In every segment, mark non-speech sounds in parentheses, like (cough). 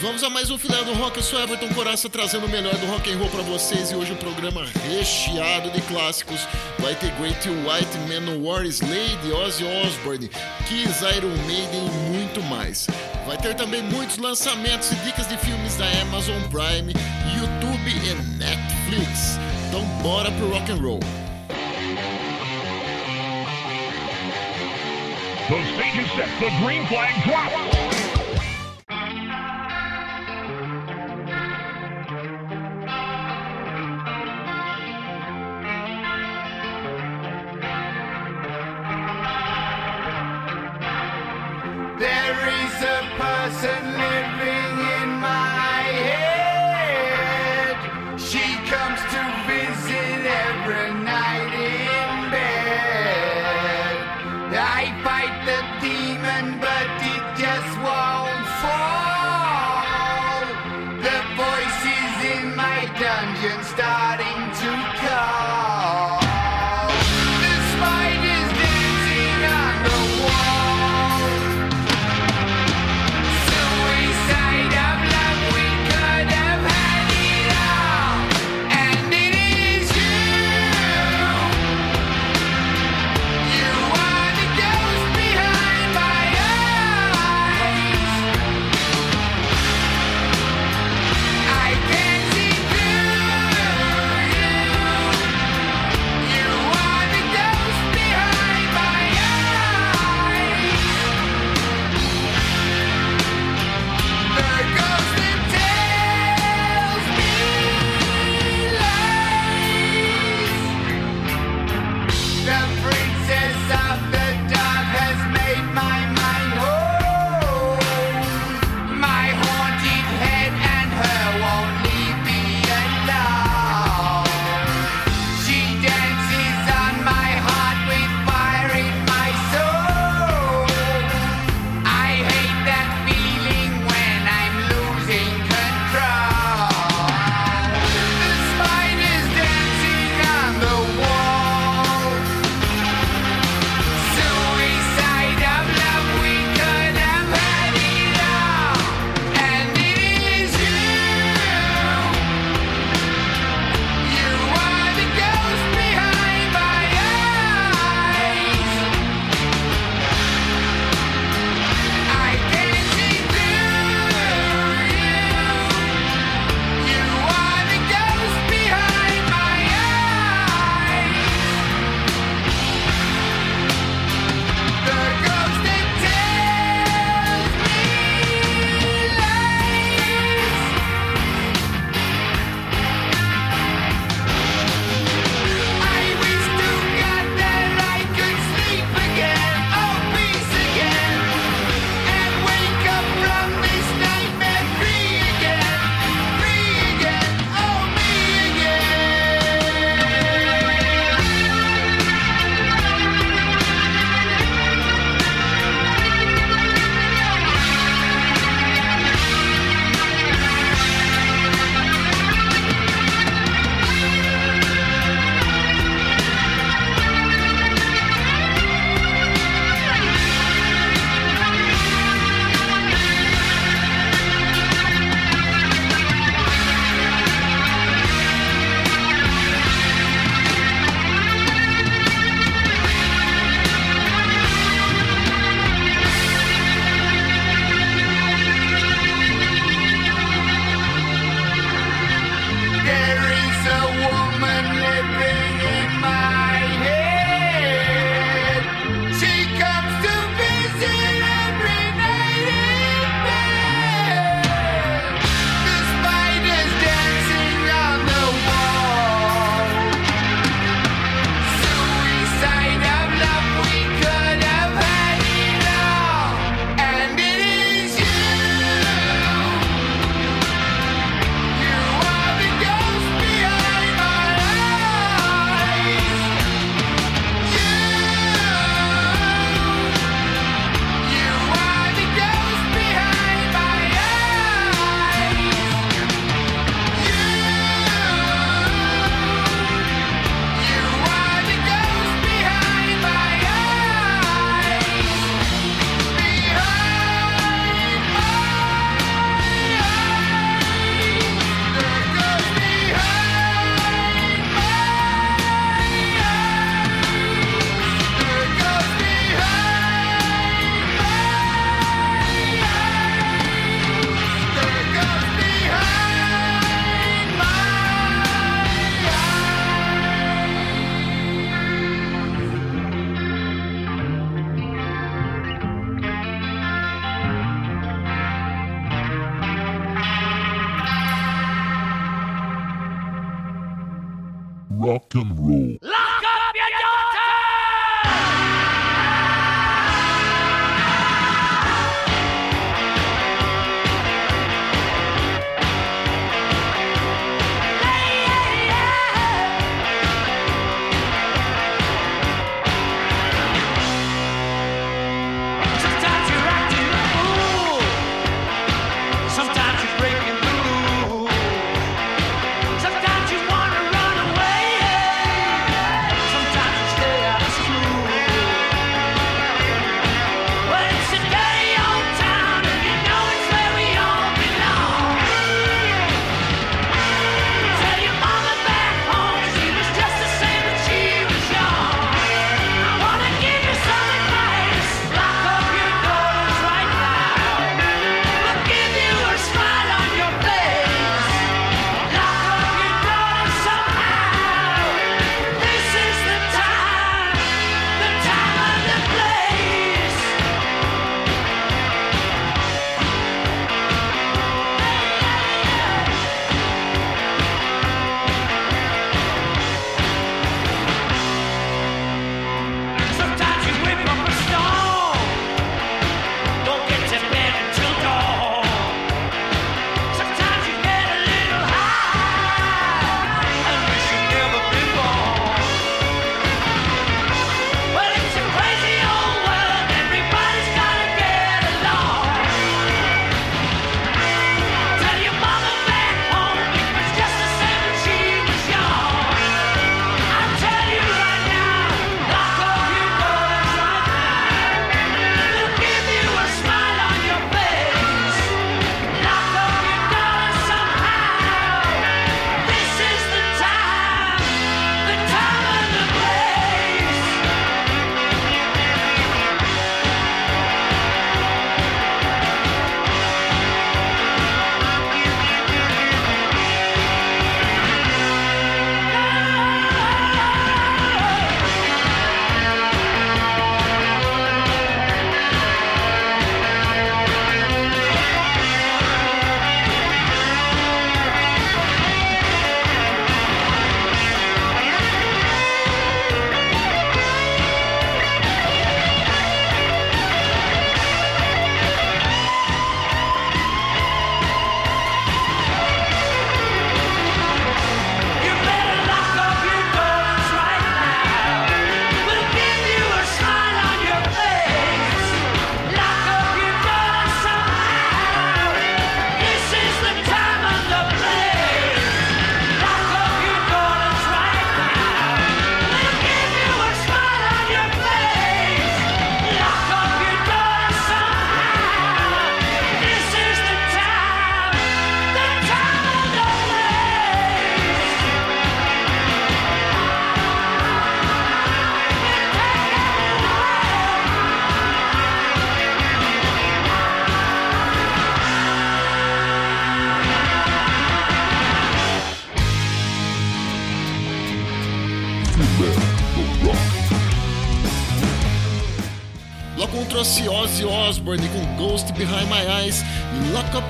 Vamos a mais um filé do rock. Eu sou Everton Coraça trazendo o melhor do rock and roll para vocês e hoje um programa recheado de clássicos. Vai ter Great White, Manowar, Slade, Ozzy Osbourne, Kiss, Iron Maiden e muito mais. Vai ter também muitos lançamentos e dicas de filmes da Amazon Prime, YouTube e Netflix. Então bora pro rock and roll. The stage is set. The green flag drops.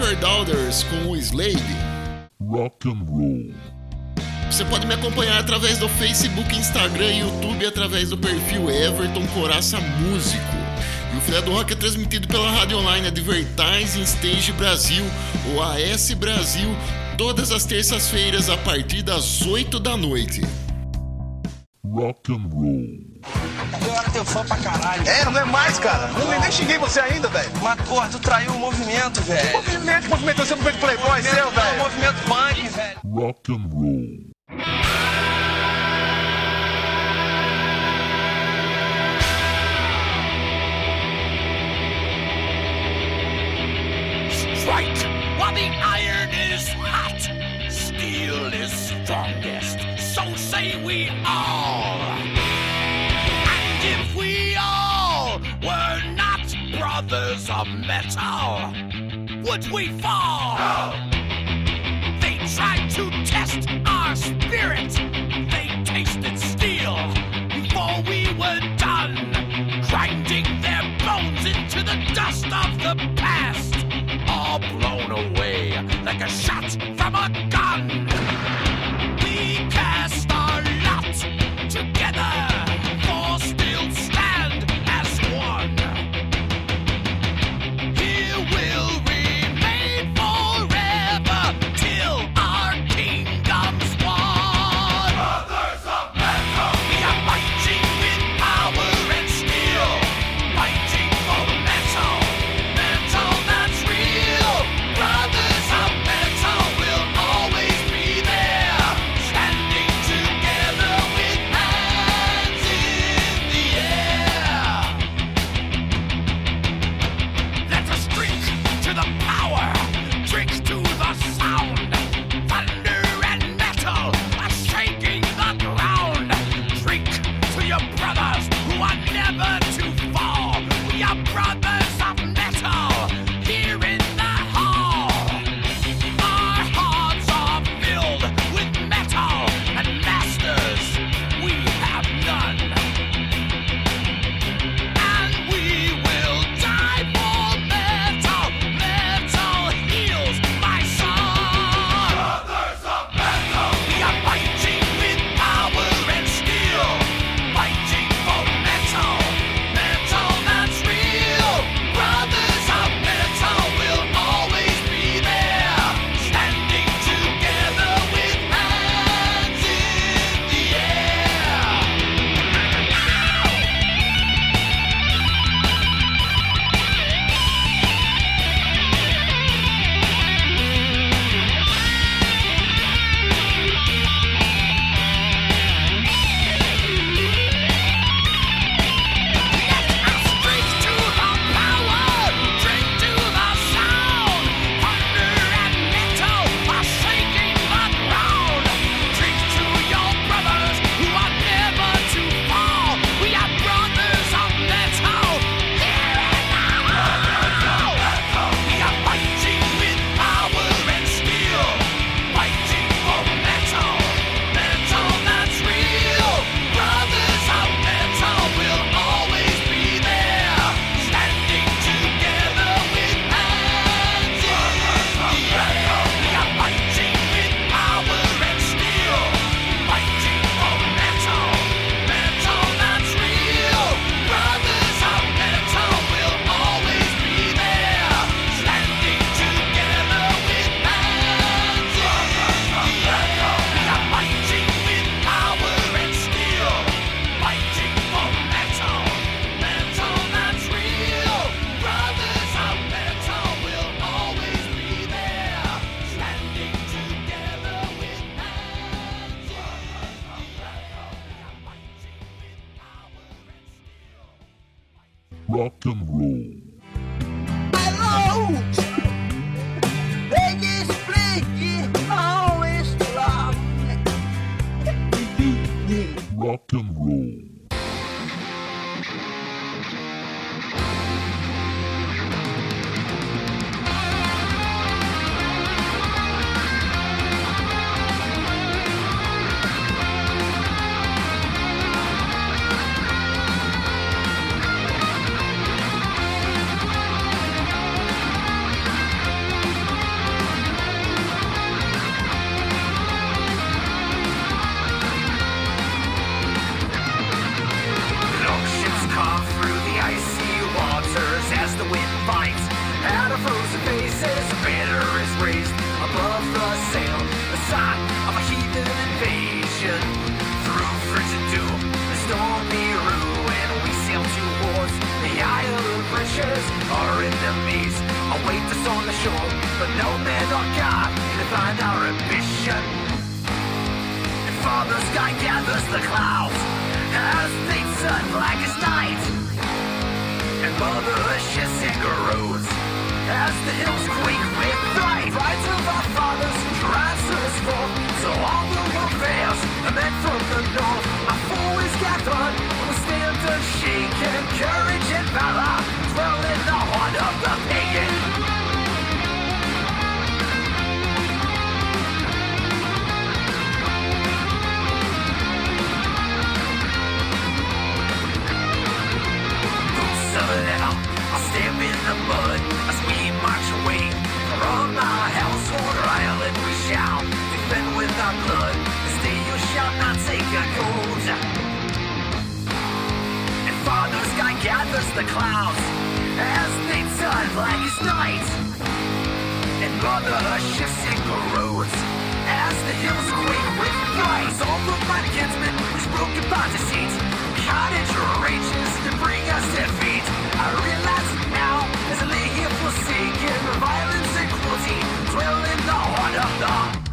Your Daughters com o Slade. Rock and roll. Você pode me acompanhar através do Facebook, Instagram e YouTube através do perfil Everton Coraça Músico. E o Filé do Rock é transmitido pela rádio online Advertising Stage Brasil, ou AS Brasil, todas as terças-feiras a partir das 8 da noite. Rock and roll. Agora teu fã pra caralho. É, não é mais, cara. Não, nem xinguei você ainda, velho. Mas, porra, tu traiu o movimento, velho. Movimento, que movimento, você não fez playboy seu, É o velho. movimento punk, velho. Rock and roll. Strike while the iron is hot. Steel is strongest, so say we all. We all were not brothers of metal, would we fall? They tried to test our spirit. They tasted steel before we were done, grinding their bones into the dust of the past, all blown away like a shot from a gun. Rule. the clouds as they turn black as night. And mother earth in the corrodes as the hills quake with fright. All the my kinsmen was broken by deceit. Cottage arranges to bring us defeat. I realize now as I lay here forsaken, violence and cruelty dwell in the heart of the.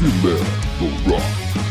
Superman The Rock.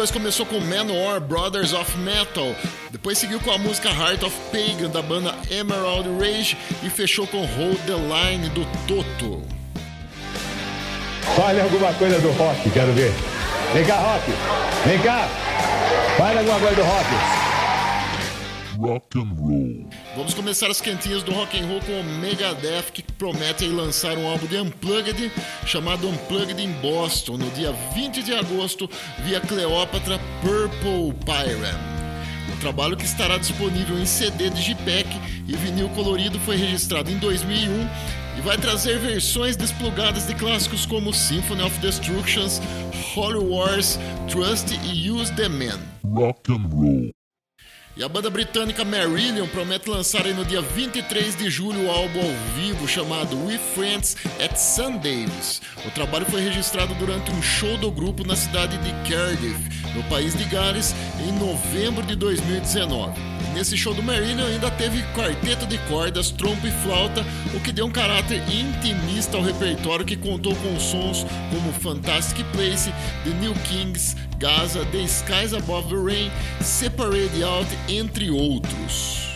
2002 começou com Manowar Brothers of Metal, depois seguiu com a música Heart of Pagan da banda Emerald Rage e fechou com Hold the Line do Toto. Fale alguma coisa do rock, quero ver. Vem cá, rock. Vem cá. Fale alguma coisa do rock. Rock and roll. Vamos começar as quentinhas do rock and roll com o Megadeth que promete lançar um álbum de Unplugged chamado Unplugged in Boston no dia 20 de agosto via Cleópatra Purple Pyram. O trabalho que estará disponível em CD Digipack e vinil colorido foi registrado em 2001 e vai trazer versões desplugadas de clássicos como Symphony of Destructions, Holy Wars, Trust e Use the Man. Rock and roll. E a banda britânica Marillion promete lançar no dia 23 de julho o álbum ao vivo chamado We Friends at St. Davis. O trabalho foi registrado durante um show do grupo na cidade de Cardiff, no país de Gales, em novembro de 2019. Nesse show do Marillion ainda teve quarteto de cordas, trompa e flauta, o que deu um caráter intimista ao repertório que contou com sons como Fantastic Place, The New Kings, Gaza, The Skies Above the Rain, Separate Out, entre outros.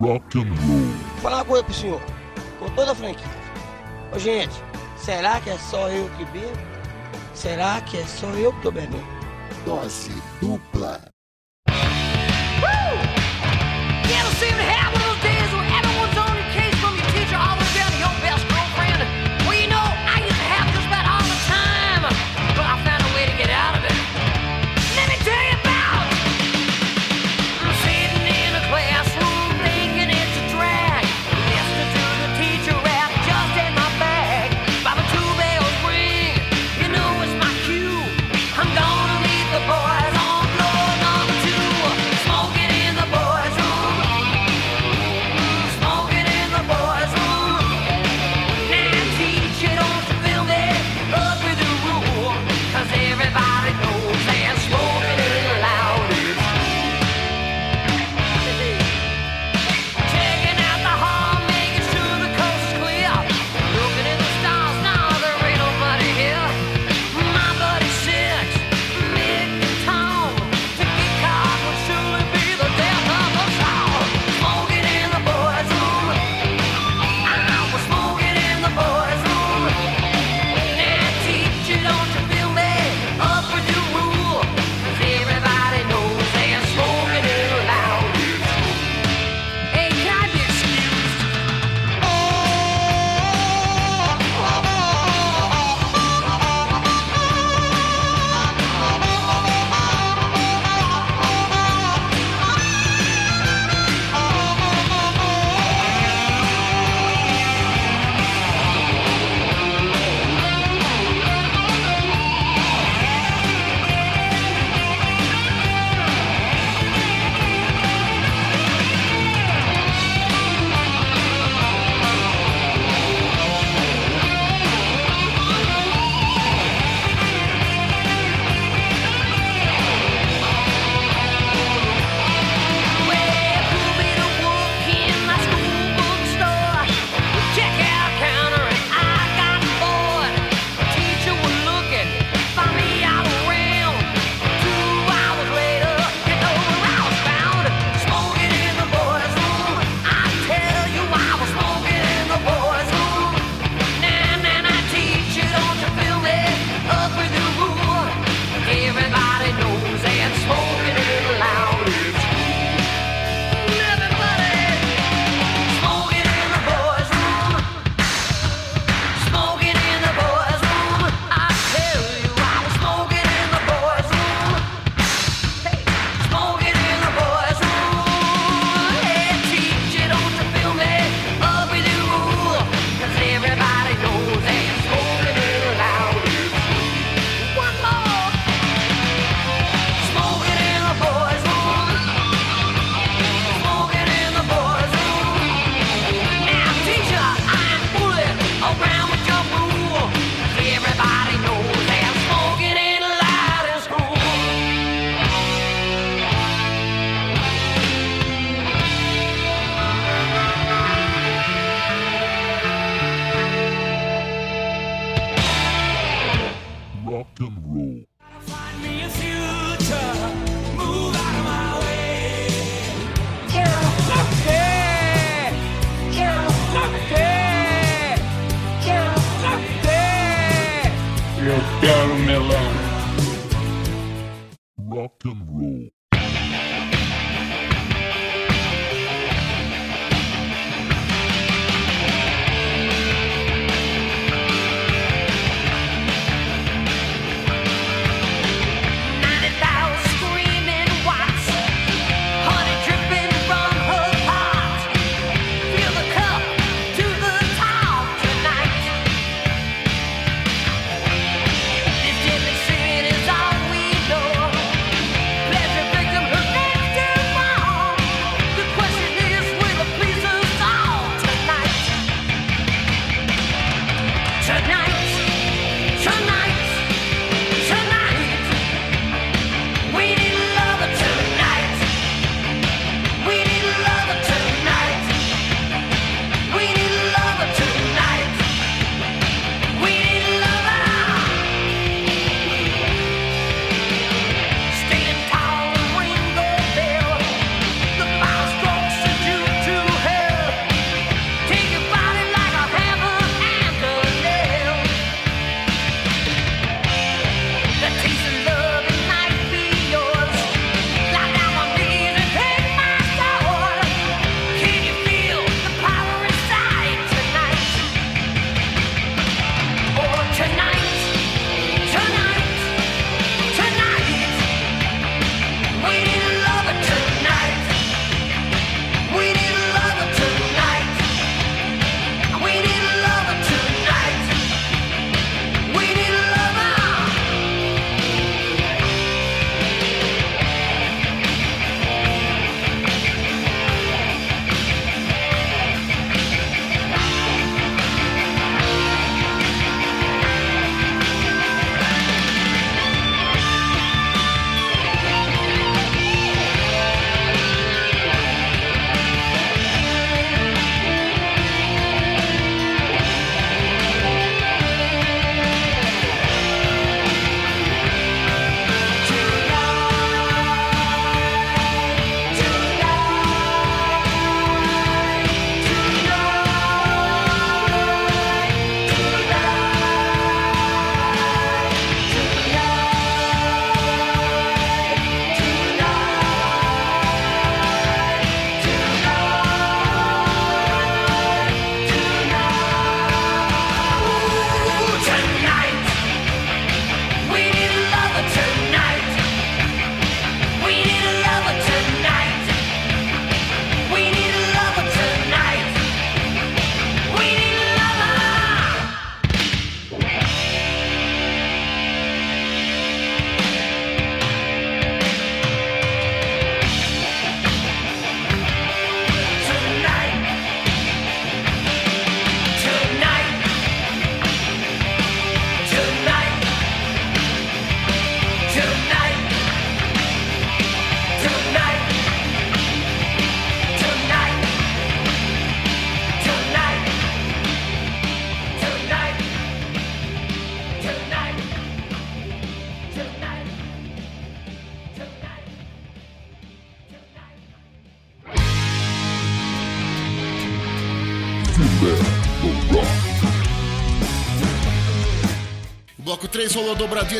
Rock and roll. Vou falar uma coisa pro senhor, com toda a franquia. Ô gente, será que é só eu que bebo? Será que é só eu que tô bebendo? Dose dupla.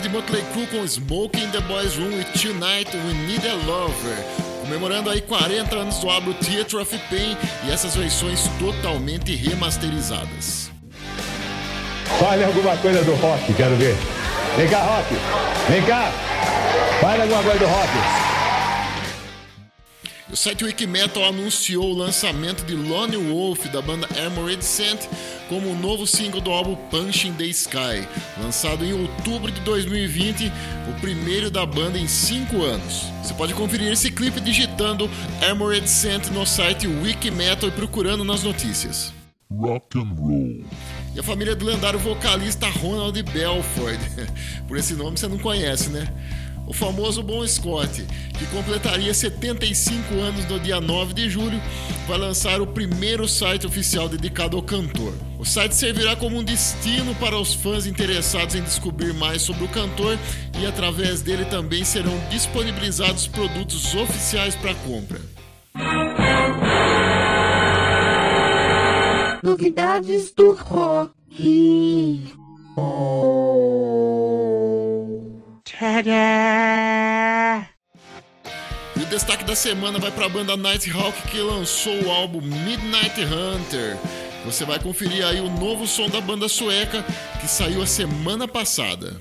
De Motley Crue com Smoke in the Boys Room e Tonight We Need a Lover. Comemorando aí 40 anos do álbum Theatre of Pain e essas versões totalmente remasterizadas. Fale alguma coisa do rock, quero ver. Vem cá, rock. Vem cá. Fale alguma coisa do rock. O site Wikimetal anunciou o lançamento de Lone Wolf da banda Armored Scent como o novo single do álbum Punch in the Sky, lançado em outubro de 2020, o primeiro da banda em cinco anos. Você pode conferir esse clipe digitando Armored Scent no site Wikimetal e procurando nas notícias. Rock and roll. E a família do lendário vocalista Ronald Belford. (laughs) Por esse nome você não conhece, né? O famoso Bon Scott, que completaria 75 anos no dia 9 de julho, vai lançar o primeiro site oficial dedicado ao cantor. O site servirá como um destino para os fãs interessados em descobrir mais sobre o cantor e através dele também serão disponibilizados produtos oficiais para compra. Novidades do rock. E o destaque da semana vai para a banda Nighthawk que lançou o álbum Midnight Hunter. Você vai conferir aí o novo som da banda sueca que saiu a semana passada.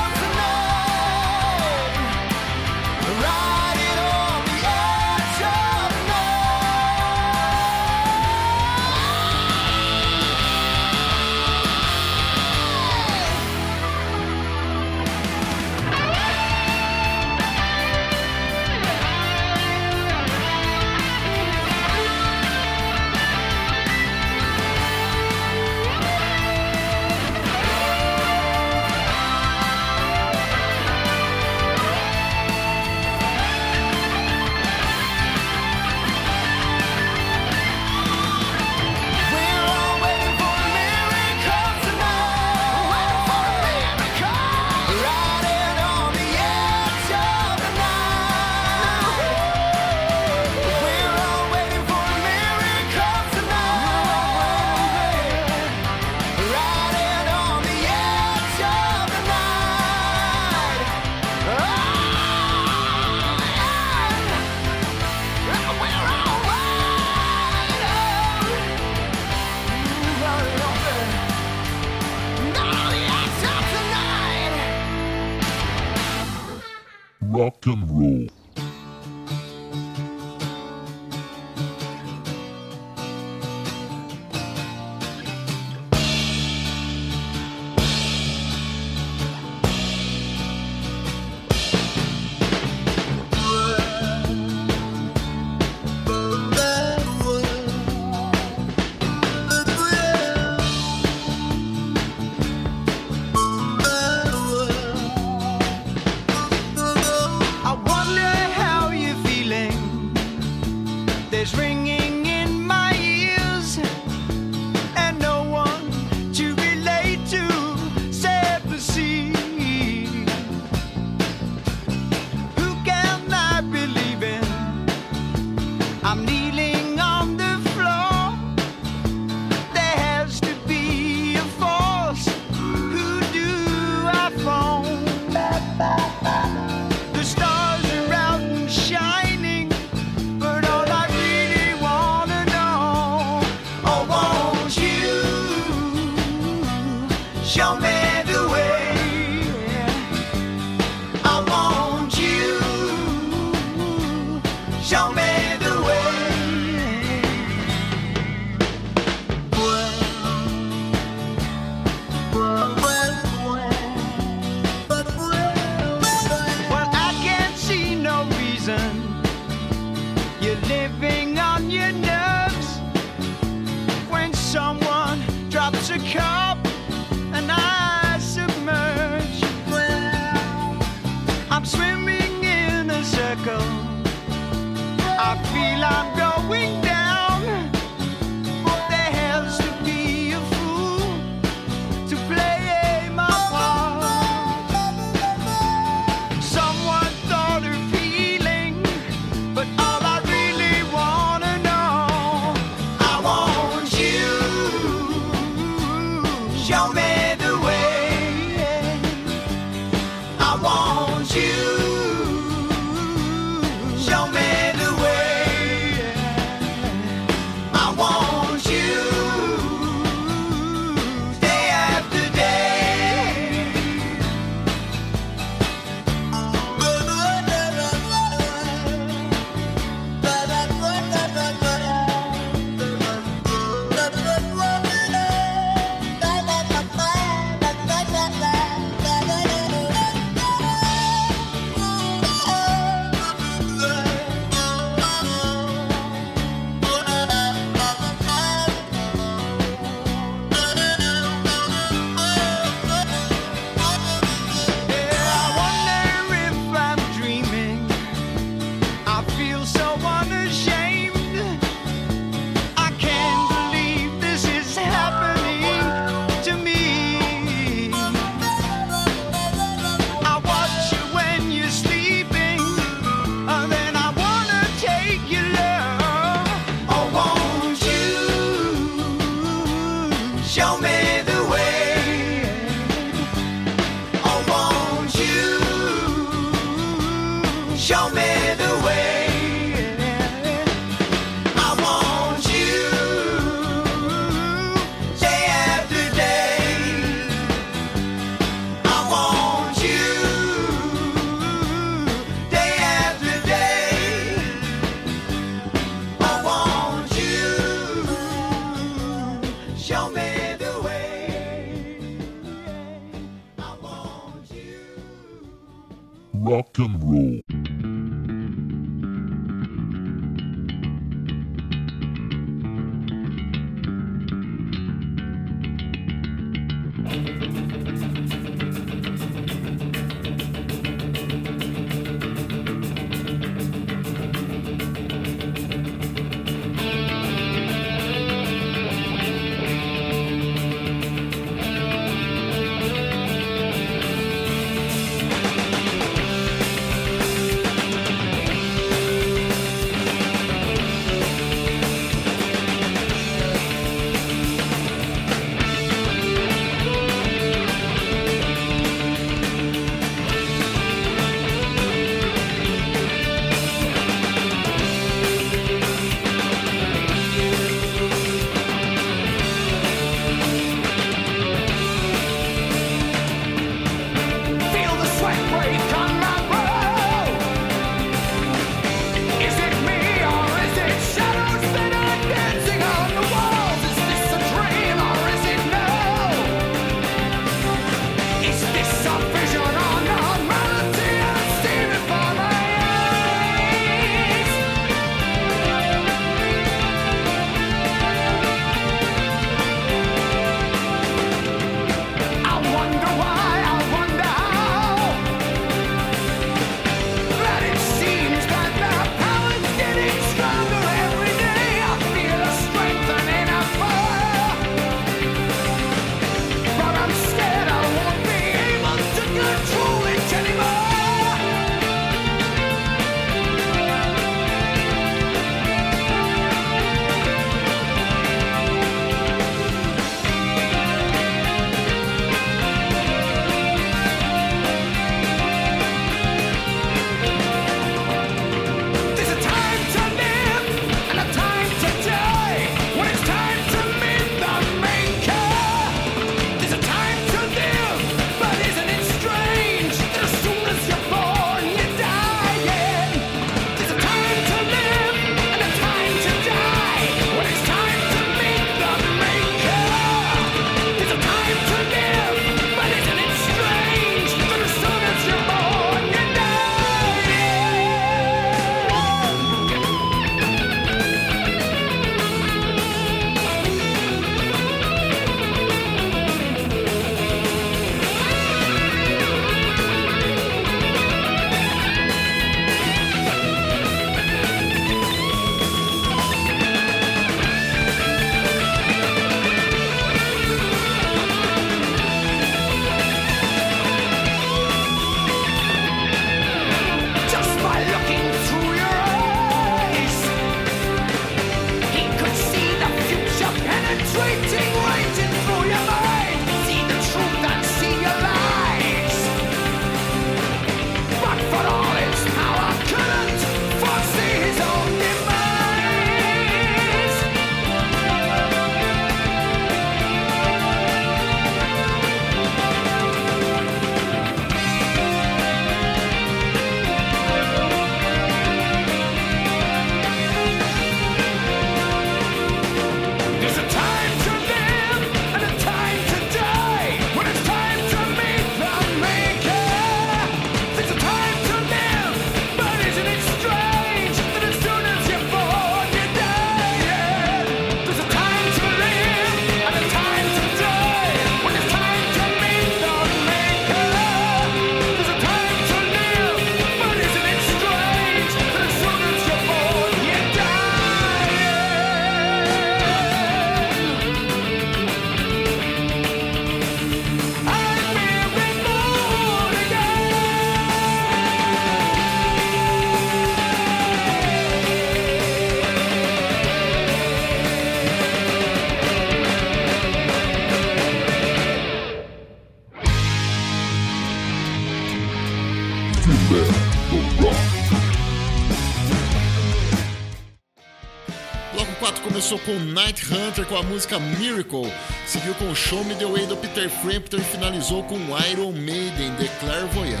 Começou com Night Hunter com a música Miracle, seguiu com Show Me The Way do Peter Frampton e finalizou com Iron Maiden, The Clairvoyant.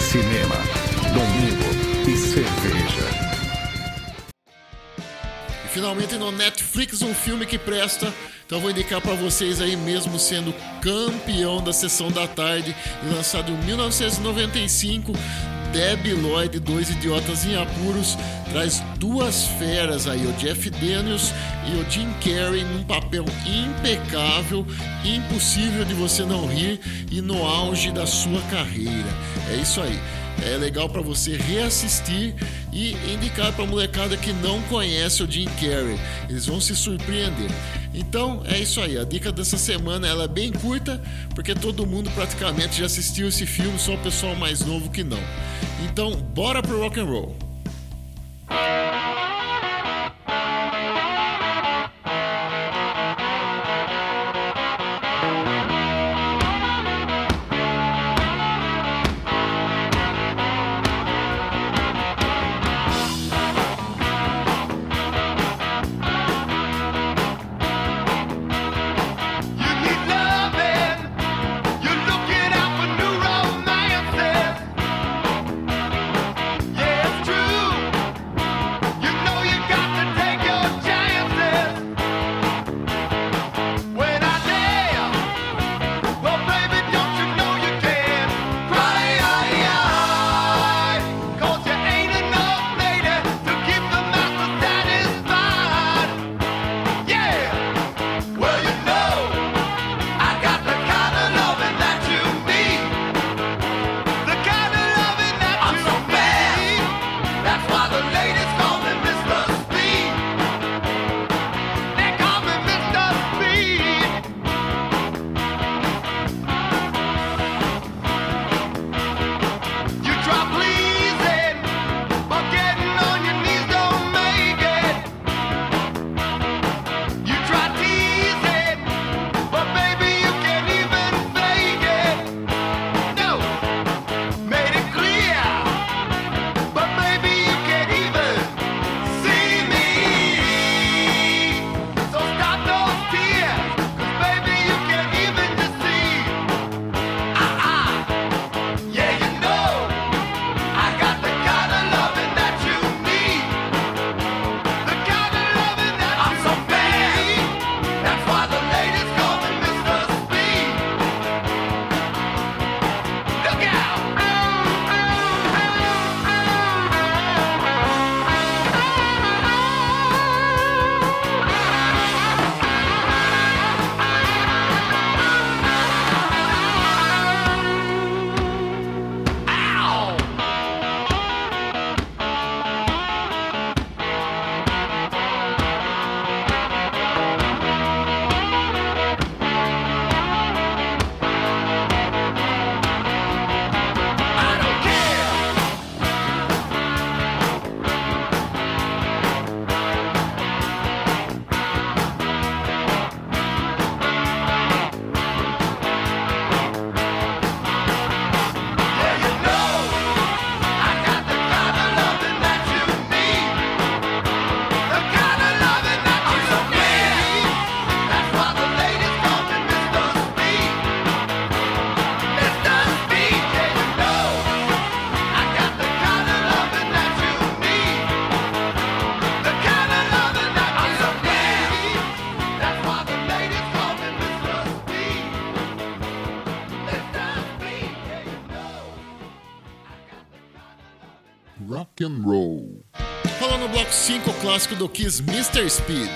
Cinema, domingo e cerveja. E finalmente no Netflix um filme que presta. Então vou indicar para vocês aí mesmo sendo campeão da sessão da tarde e lançado em 1995, Debbie Lloyd, Dois Idiotas em Apuros, traz duas feras aí, o Jeff Daniels e o Jim Carrey num papel impecável, impossível de você não rir e no auge da sua carreira. É isso aí. É legal para você reassistir e indicar para molecada que não conhece o Jim Carrey. Eles vão se surpreender. Então é isso aí. A dica dessa semana ela é bem curta porque todo mundo praticamente já assistiu esse filme, só o pessoal mais novo que não. Então bora pro rock and roll. Clássico do Kiss, Mr. Speed.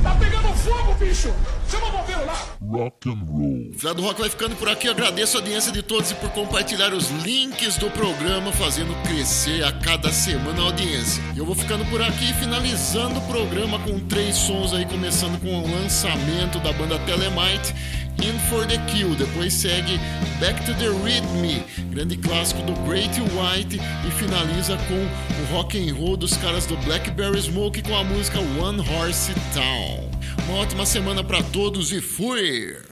Tá pegando fogo, bicho! Chama o bombeiro lá! Rock and roll. Fé do Rock vai ficando por aqui. Eu agradeço a audiência de todos e por compartilhar os links do programa, fazendo crescer a cada semana a audiência. Eu vou ficando por aqui, finalizando o programa com três sons aí, começando com o lançamento da banda Telemite, In for the Kill. Depois segue Back to the Rhythm, grande clássico do Great White, e finaliza com o rock and roll dos caras do Blackberry Smoke com a música One Horse Town. Uma ótima semana pra todos e fui!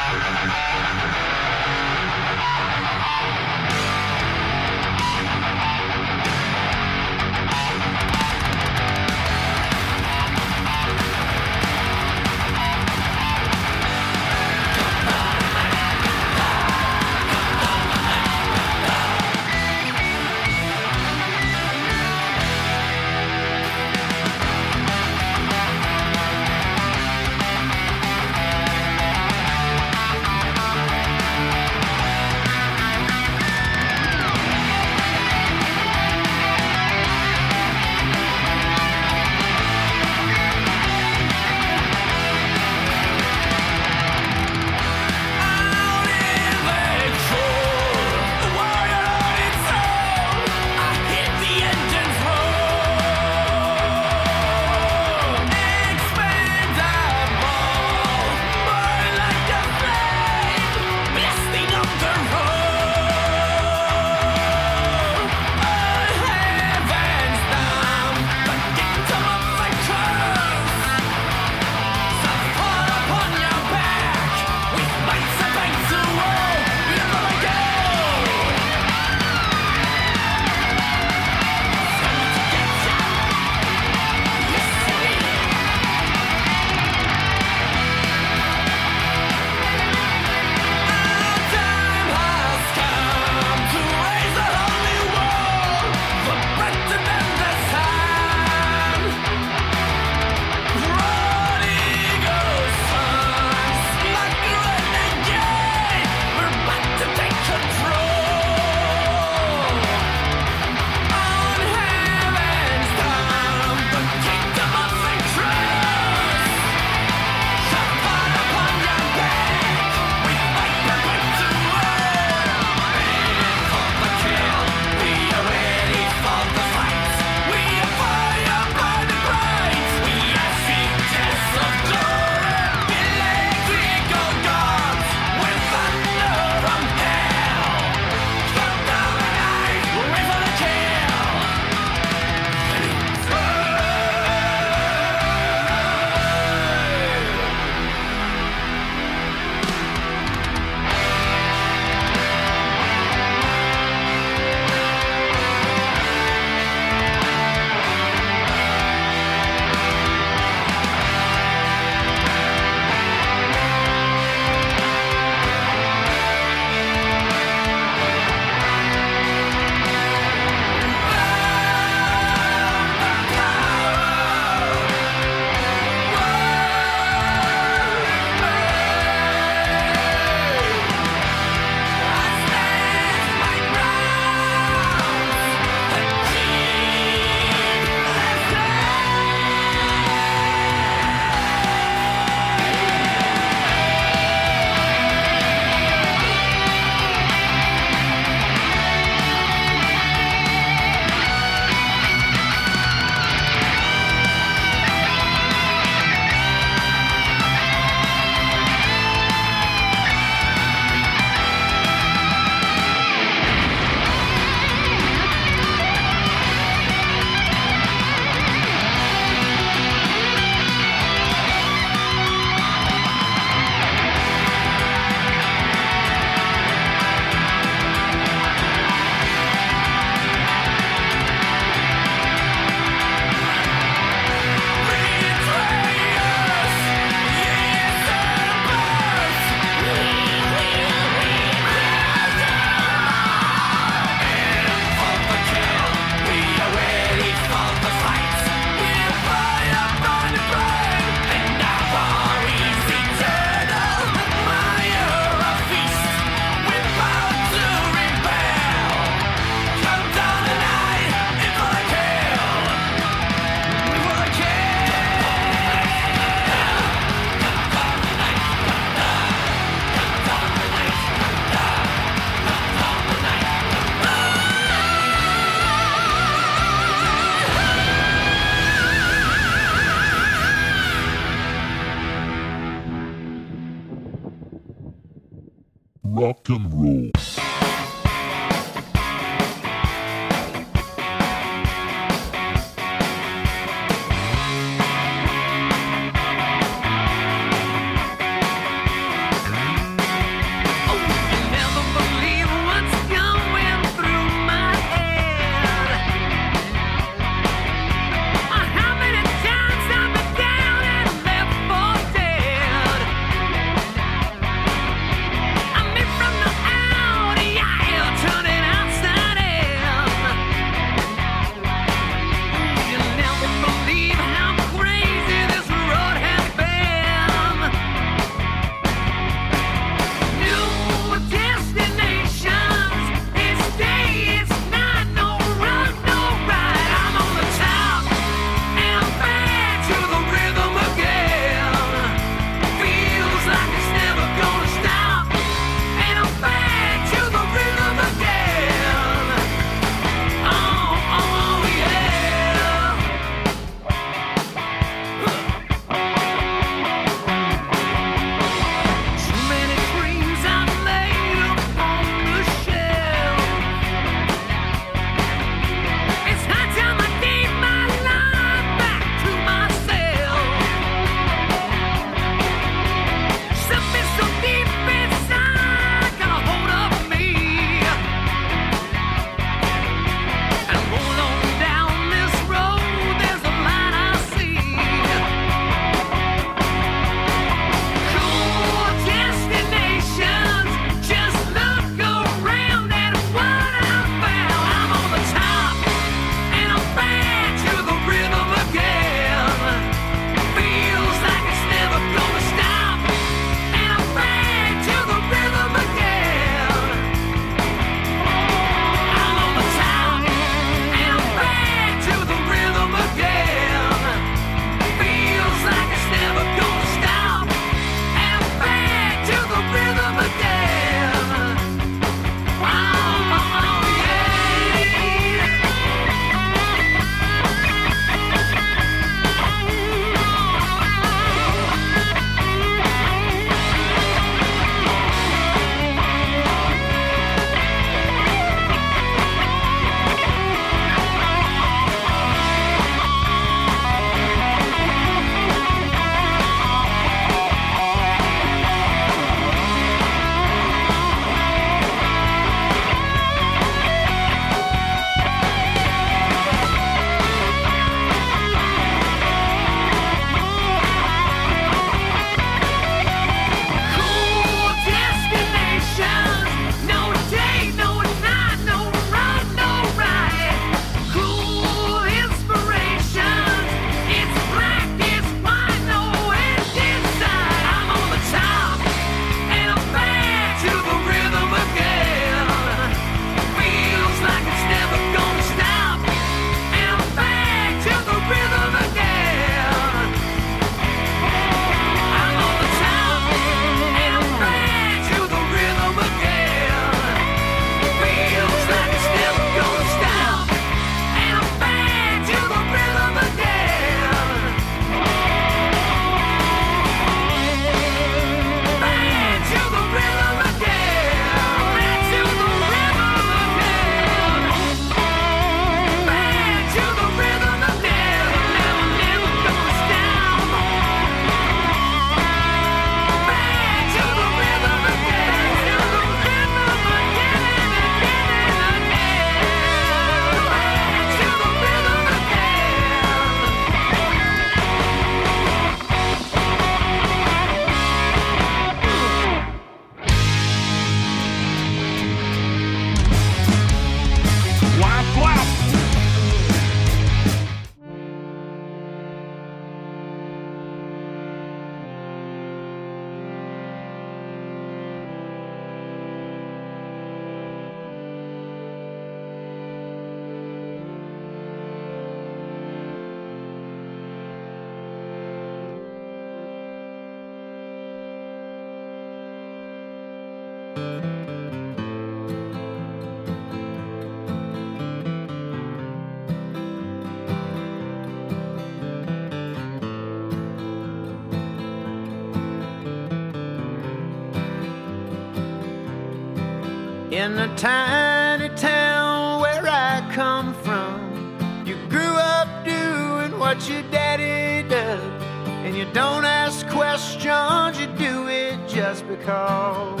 In the tiny town where I come from, you grew up doing what your daddy does. And you don't ask questions, you do it just because.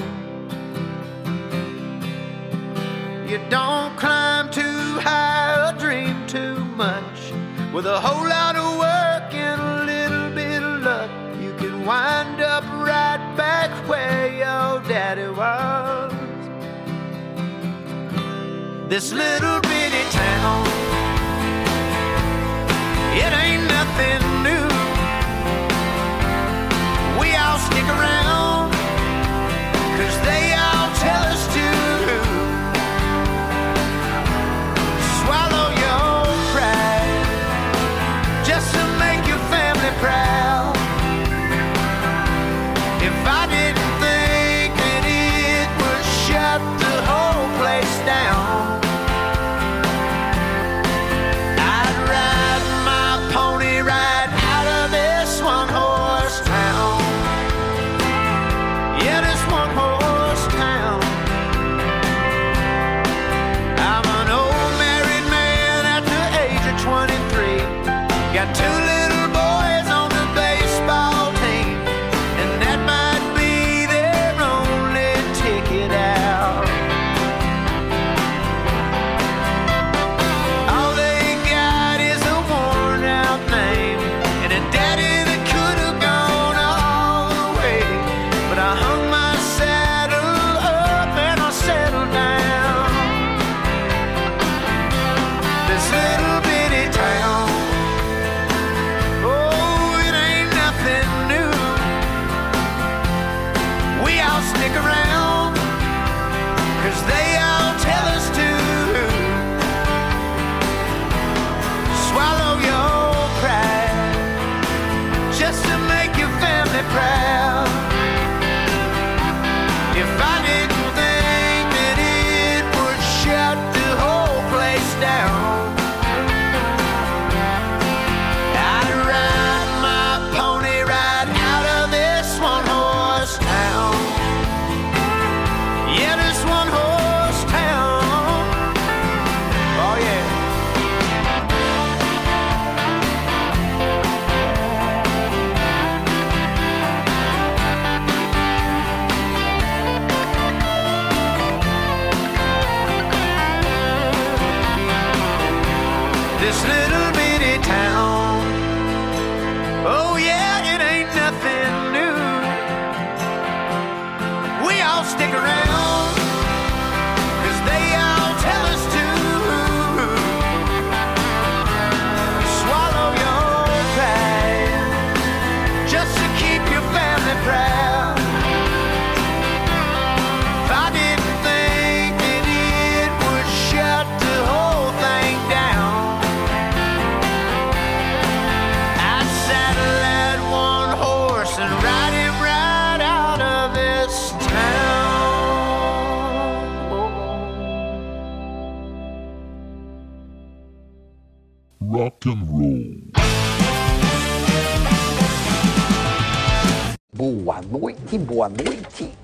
You don't climb too high or dream too much. With a whole lot of work and a little bit of luck, you can wind up right back where your daddy was this little bitty town. It ain't nothing new. We all stick around. rock and roll. Boa noite, boa noite.